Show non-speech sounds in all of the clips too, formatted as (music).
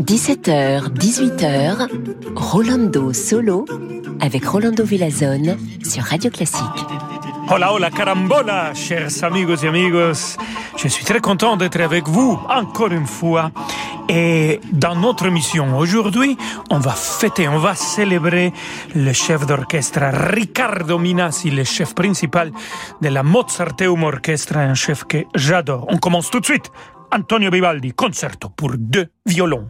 17h, 18h, Rolando Solo avec Rolando Villazone sur Radio Classique. Hola, hola, carambola, chers amigos et amigos. Je suis très content d'être avec vous encore une fois. Et dans notre mission aujourd'hui, on va fêter, on va célébrer le chef d'orchestre Riccardo Minassi, le chef principal de la Mozarteum Orchestra, un chef que j'adore. On commence tout de suite. Antonio Vivaldi, concerto pour deux violons.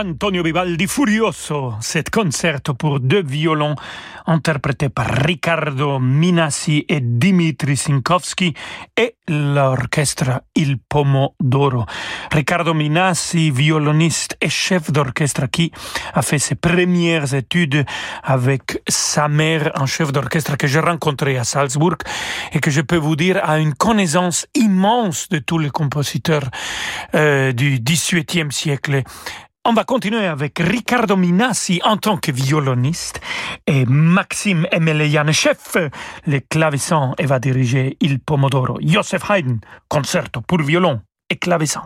Antonio Vivaldi Furioso, cet concerto pour deux violons interprété par Riccardo Minassi et Dimitri Sinkowski et l'orchestre Il Pomodoro. Riccardo Minassi, violoniste et chef d'orchestre qui a fait ses premières études avec sa mère, un chef d'orchestre que j'ai rencontré à Salzbourg et que je peux vous dire a une connaissance immense de tous les compositeurs euh, du XVIIIe siècle. On va continuer avec Riccardo Minassi en tant que violoniste et Maxime chef le clavecin, et va diriger Il Pomodoro. Joseph Haydn, concerto pour violon et clavecin.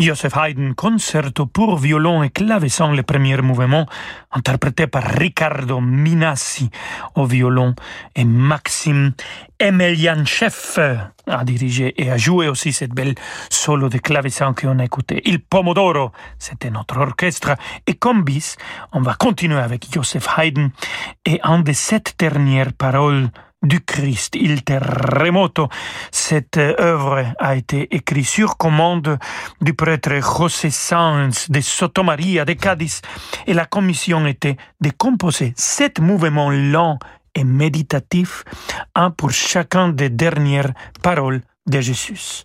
Joseph Haydn, concerto pour violon et clavecin, le premier mouvement, interprété par Riccardo Minassi au violon et Maxime Emelianchev a dirigé et a joué aussi cette belle solo de clavecin qu'on a écouté. Il Pomodoro, c'était notre orchestre. Et comme bis, on va continuer avec Joseph Haydn et un de sept dernières paroles du Christ, Il Terremoto. Cette œuvre a été écrite sur commande du prêtre José Sanz de Sotomaria de Cadiz et la commission était de composer sept mouvements lents et méditatifs, un pour chacun des dernières paroles de Jésus.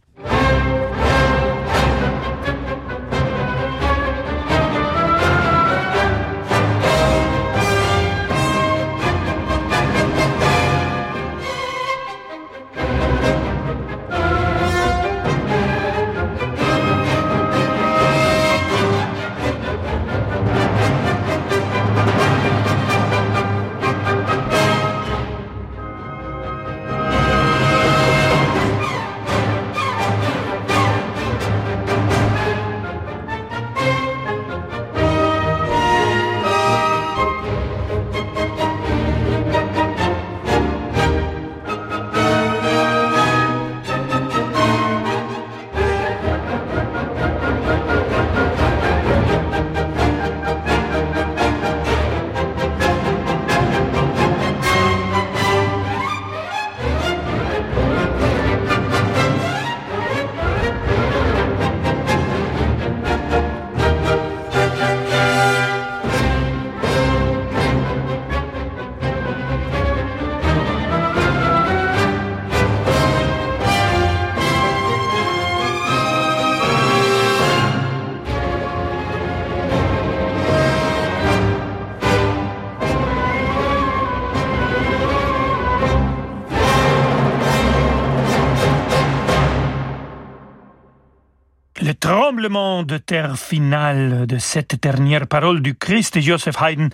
Tremblement de terre final de cette dernière parole du Christ Joseph Haydn,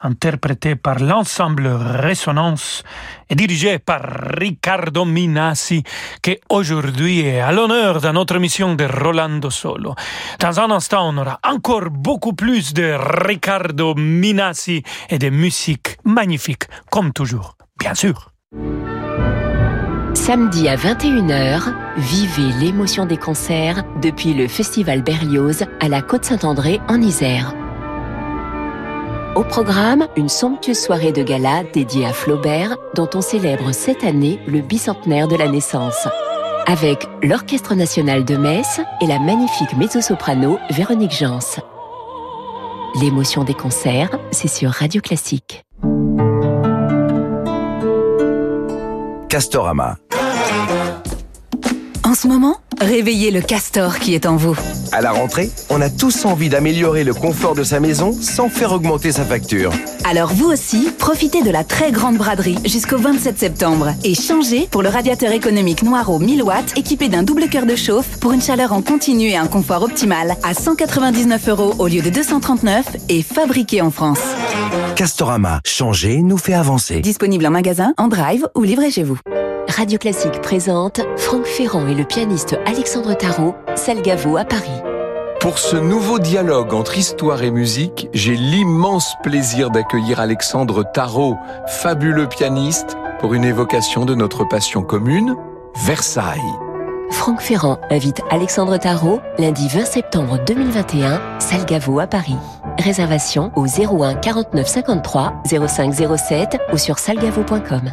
interprété par l'ensemble Résonance et dirigé par Riccardo Minassi, qui aujourd'hui est à l'honneur dans notre émission de Rolando Solo. Dans un instant, on aura encore beaucoup plus de Riccardo Minassi et de musique magnifique, comme toujours, bien sûr. Samedi à 21h, vivez l'émotion des concerts depuis le Festival Berlioz à la Côte-Saint-André en Isère. Au programme, une somptueuse soirée de gala dédiée à Flaubert, dont on célèbre cette année le bicentenaire de la naissance. Avec l'Orchestre national de Metz et la magnifique mezzo-soprano Véronique Jans. L'émotion des concerts, c'est sur Radio Classique. Castorama en ce moment, réveillez le castor qui est en vous. À la rentrée, on a tous envie d'améliorer le confort de sa maison sans faire augmenter sa facture. Alors vous aussi, profitez de la très grande braderie jusqu'au 27 septembre et changez pour le radiateur économique Noireau 1000 watts équipé d'un double cœur de chauffe pour une chaleur en continu et un confort optimal à 199 euros au lieu de 239 et fabriqué en France. Castorama, changer nous fait avancer. Disponible en magasin, en drive ou livré chez vous. Radio Classique présente Franck Ferrand et le pianiste Alexandre Tarot, Salgavo à Paris. Pour ce nouveau dialogue entre histoire et musique, j'ai l'immense plaisir d'accueillir Alexandre Tarot, fabuleux pianiste, pour une évocation de notre passion commune, Versailles. Franck Ferrand invite Alexandre Tarot lundi 20 septembre 2021, Salgavo à Paris. Réservation au 01 49 53 05 07 ou sur salgavo.com.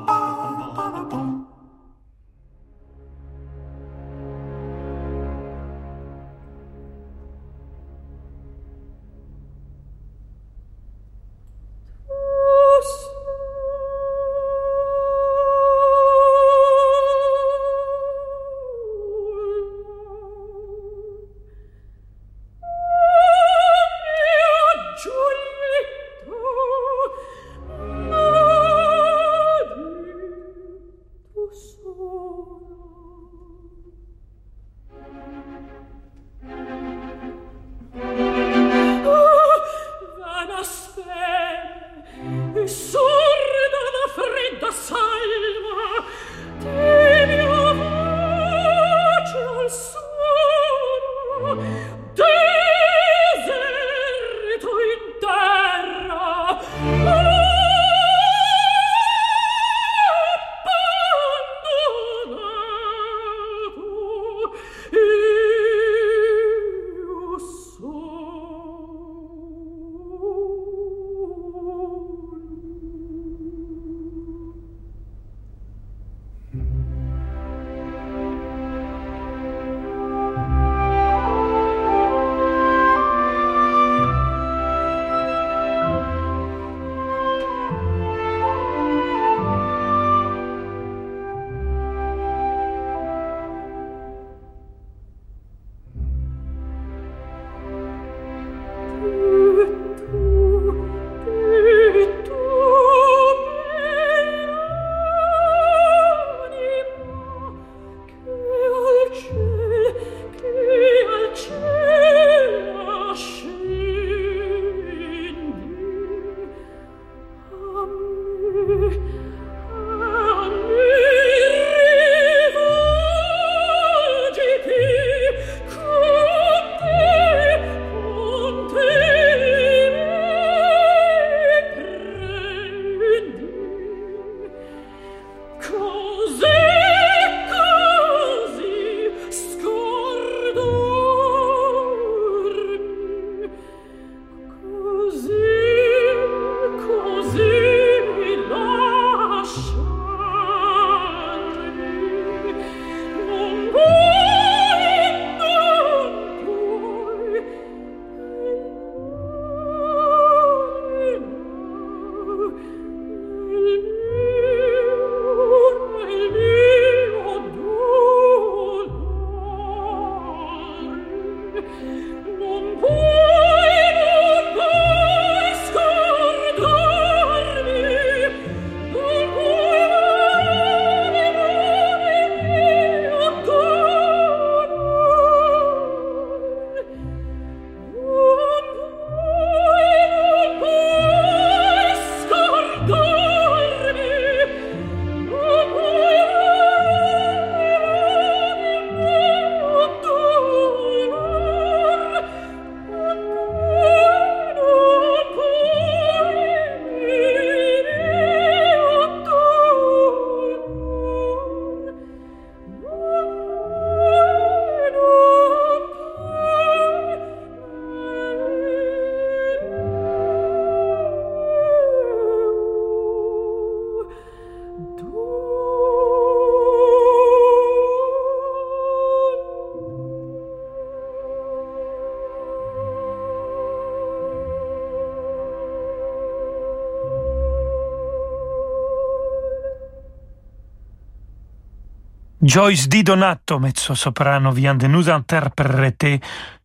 Joyce Di Donato, mezzo-soprano, vient de nous interpréter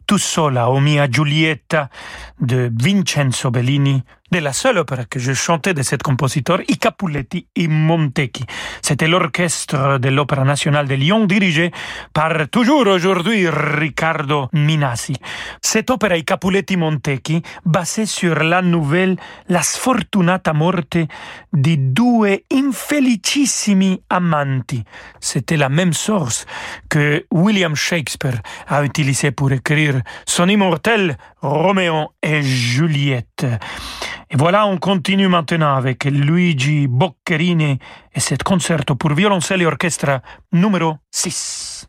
Tu sola o mia Giulietta de Vincenzo Bellini, de la seule opéra que je chantais de cet compositeur, I Capuletti i Montecchi. C'était l'orchestre de l'Opéra nationale de Lyon dirigé par toujours aujourd'hui Riccardo Minassi. Cette opéra I Capuletti Montecchi, basée sur la nouvelle La sfortunata morte di due infelicissimi amanti. C'était la même source que William Shakespeare a utilisé pour écrire son immortel Roméo et Juliette. Et voilà, on continue maintenant avec Luigi Boccherini et cet concerto pour violoncelle et orchestre numéro 6.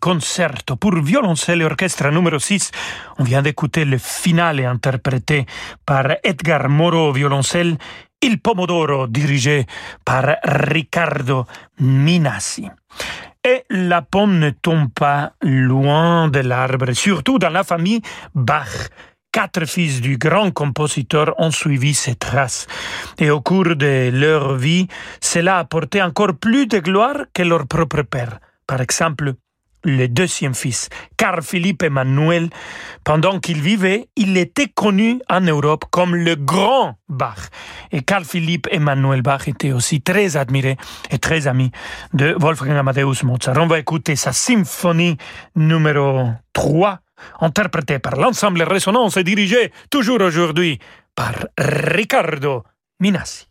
Concerto pour violoncelle et orchestre numéro 6. On vient d'écouter le finale interprété par Edgar Moreau, violoncelle, Il Pomodoro, dirigé par Riccardo Minassi. Et la pomme ne tombe pas loin de l'arbre, surtout dans la famille Bach. Quatre fils du grand compositeur ont suivi ses traces. Et au cours de leur vie, cela a apporté encore plus de gloire que leur propre père. Par exemple, le deuxième fils, Carl Philippe Emmanuel, pendant qu'il vivait, il était connu en Europe comme le grand Bach. Et Carl Philippe Emmanuel Bach était aussi très admiré et très ami de Wolfgang Amadeus Mozart. On va écouter sa symphonie numéro 3 interprété par l'ensemble Résonance et dirigé toujours aujourd'hui par Riccardo Minassi.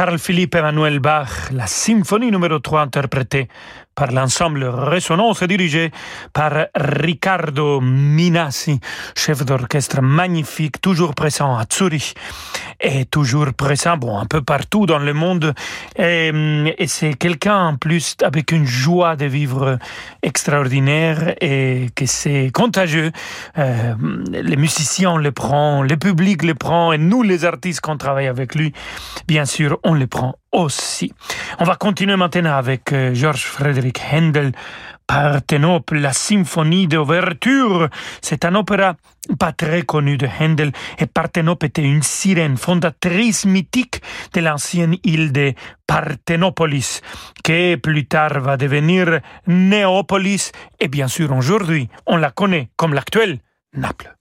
Carl Philippe Emmanuel Bach, la symphonie numéro 3 interprétée par l'ensemble Résonance dirigé par Riccardo Minassi, chef d'orchestre magnifique, toujours présent à Zurich et toujours présent bon, un peu partout dans le monde. Et, c'est quelqu'un en plus avec une joie de vivre extraordinaire et que c'est contagieux. Euh, les musiciens le prend, le public le prend et nous les artistes qu'on travaille avec lui, bien sûr, on le prend aussi. On va continuer maintenant avec euh, Georges Frédéric Handel, Partenope, la symphonie d'ouverture. C'est un opéra pas très connu de Handel et Partenope était une sirène fondatrice mythique de l'ancienne île de Partenopolis, qui plus tard va devenir Néopolis et bien sûr aujourd'hui on la connaît comme l'actuelle Naples.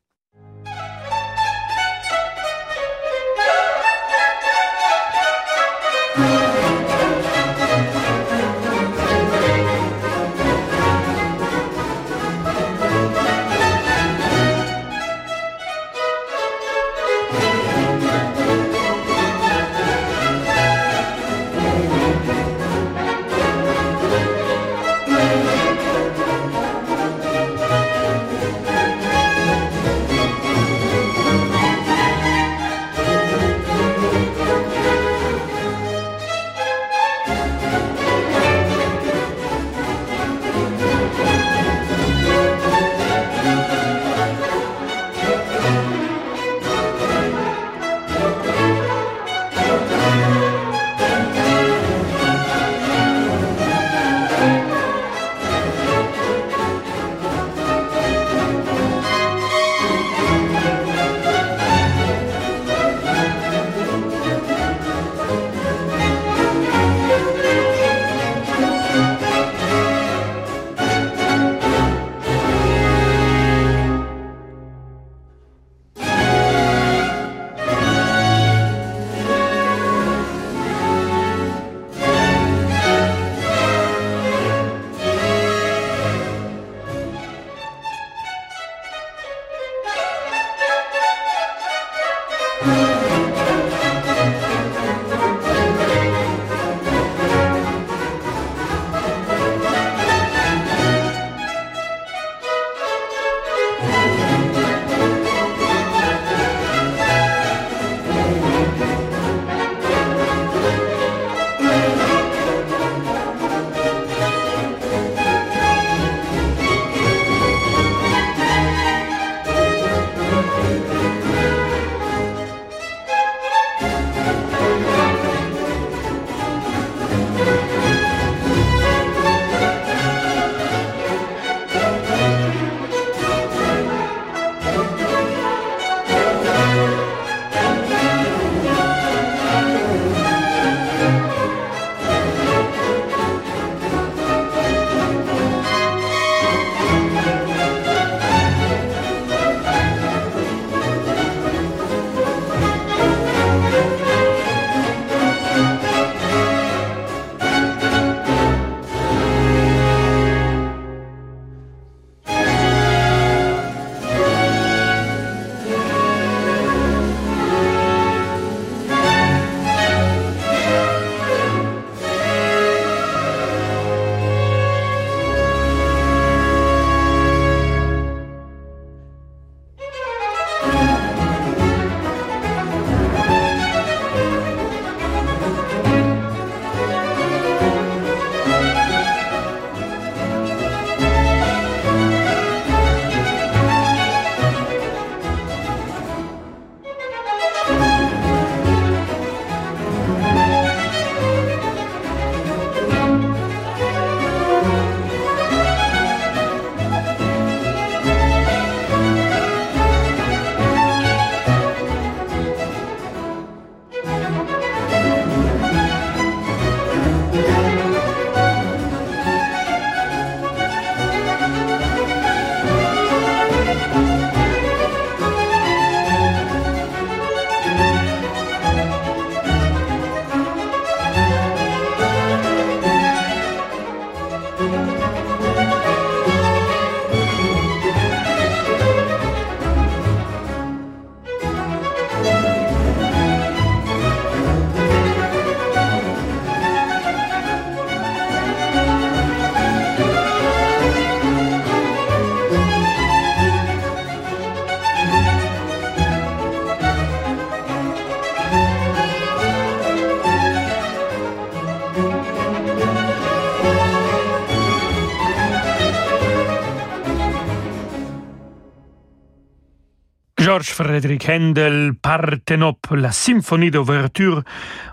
Frédéric Handel, Partenope, la symphonie d'ouverture,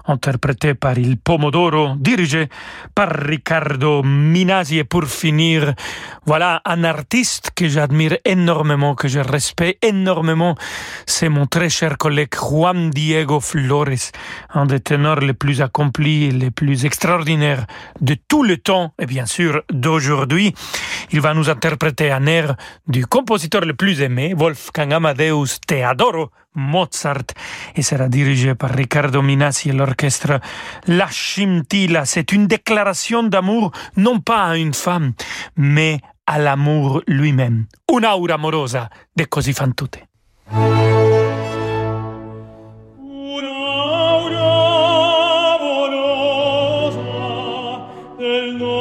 interprétée par Il Pomodoro, dirigée par Riccardo Minasi. Et pour finir, voilà un artiste que j'admire énormément, que je respecte énormément. C'est mon très cher collègue Juan Diego Flores, un des ténors les plus accomplis, les plus extraordinaires de tout le temps, et bien sûr d'aujourd'hui. Il va nous interpréter un air du compositeur le plus aimé, Wolfgang Amadeus Teodoro Mozart e sarà dirigé par Riccardo Minassi e l'orchestra La Scintilla. C'est une déclaration d'amour non pas à une femme, mais à l'amour lui-même. Un'aura amorosa de così fan tutte. Un'aura amorosa del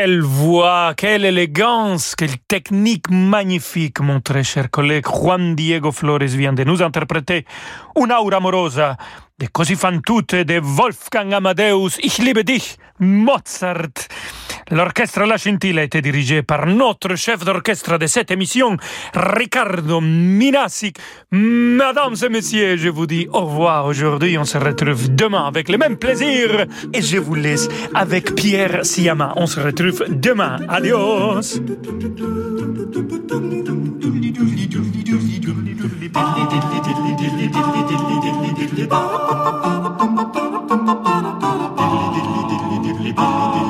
quelle voix, quelle élégance, quelle technique magnifique, mon très cher collègue Juan Diego Flores vient de nous interpréter Una aura amorosa de Così fan tutte de Wolfgang Amadeus Ich liebe dich, Mozart. L'orchestre La Scintilla était dirigé par notre chef d'orchestre de cette émission, Ricardo Minassi. Mesdames et messieurs, je vous dis au revoir aujourd'hui. On se retrouve demain avec le même plaisir. Et je vous laisse avec Pierre Siama. On se retrouve demain. Adios. (laughs)